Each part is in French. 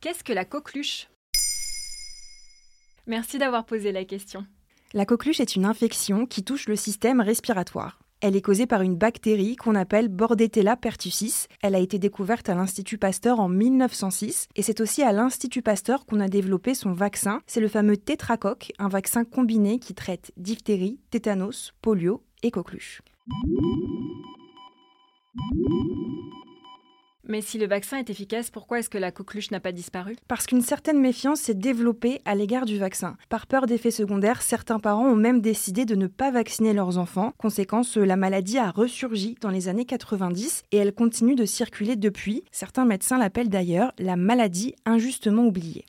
Qu'est-ce que la coqueluche? Merci d'avoir posé la question. La coqueluche est une infection qui touche le système respiratoire. Elle est causée par une bactérie qu'on appelle Bordetella pertussis. Elle a été découverte à l'Institut Pasteur en 1906 et c'est aussi à l'Institut Pasteur qu'on a développé son vaccin. C'est le fameux tétracoque, un vaccin combiné qui traite diphtérie, tétanos, polio et coqueluche. Mais si le vaccin est efficace, pourquoi est-ce que la coqueluche n'a pas disparu? Parce qu'une certaine méfiance s'est développée à l'égard du vaccin. Par peur d'effets secondaires, certains parents ont même décidé de ne pas vacciner leurs enfants. Conséquence, la maladie a ressurgi dans les années 90 et elle continue de circuler depuis. Certains médecins l'appellent d'ailleurs la maladie injustement oubliée.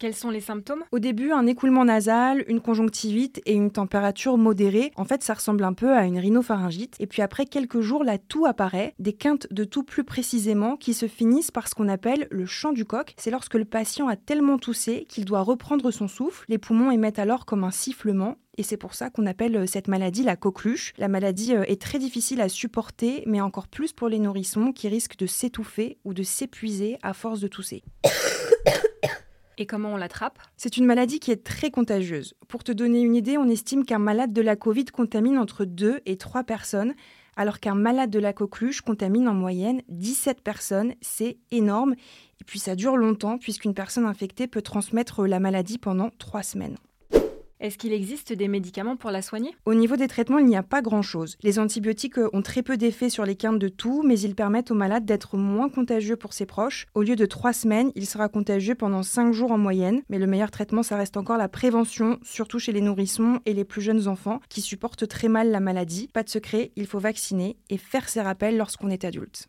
Quels sont les symptômes? Au début, un écoulement nasal, une conjonctivite et une température modérée. En fait, ça ressemble un peu à une rhinopharyngite. Et puis après quelques jours, la toux apparaît, des quintes de toux plus précisément, qui se finissent par ce qu'on appelle le chant du coq. C'est lorsque le patient a tellement toussé qu'il doit reprendre son souffle. Les poumons émettent alors comme un sifflement et c'est pour ça qu'on appelle euh, cette maladie la coqueluche. La maladie euh, est très difficile à supporter, mais encore plus pour les nourrissons qui risquent de s'étouffer ou de s'épuiser à force de tousser. Et comment on l'attrape? C'est une maladie qui est très contagieuse. Pour te donner une idée, on estime qu'un malade de la Covid contamine entre 2 et 3 personnes, alors qu'un malade de la coqueluche contamine en moyenne 17 personnes. C'est énorme. Et puis ça dure longtemps, puisqu'une personne infectée peut transmettre la maladie pendant 3 semaines. Est-ce qu'il existe des médicaments pour la soigner? Au niveau des traitements, il n'y a pas grand-chose. Les antibiotiques euh, ont très peu d'effet sur les quintes de toux, mais ils permettent au malade d'être moins contagieux pour ses proches. Au lieu de trois semaines, il sera contagieux pendant cinq jours en moyenne. Mais le meilleur traitement, ça reste encore la prévention, surtout chez les nourrissons et les plus jeunes enfants qui supportent très mal la maladie. Pas de secret, il faut vacciner et faire ses rappels lorsqu'on est adulte.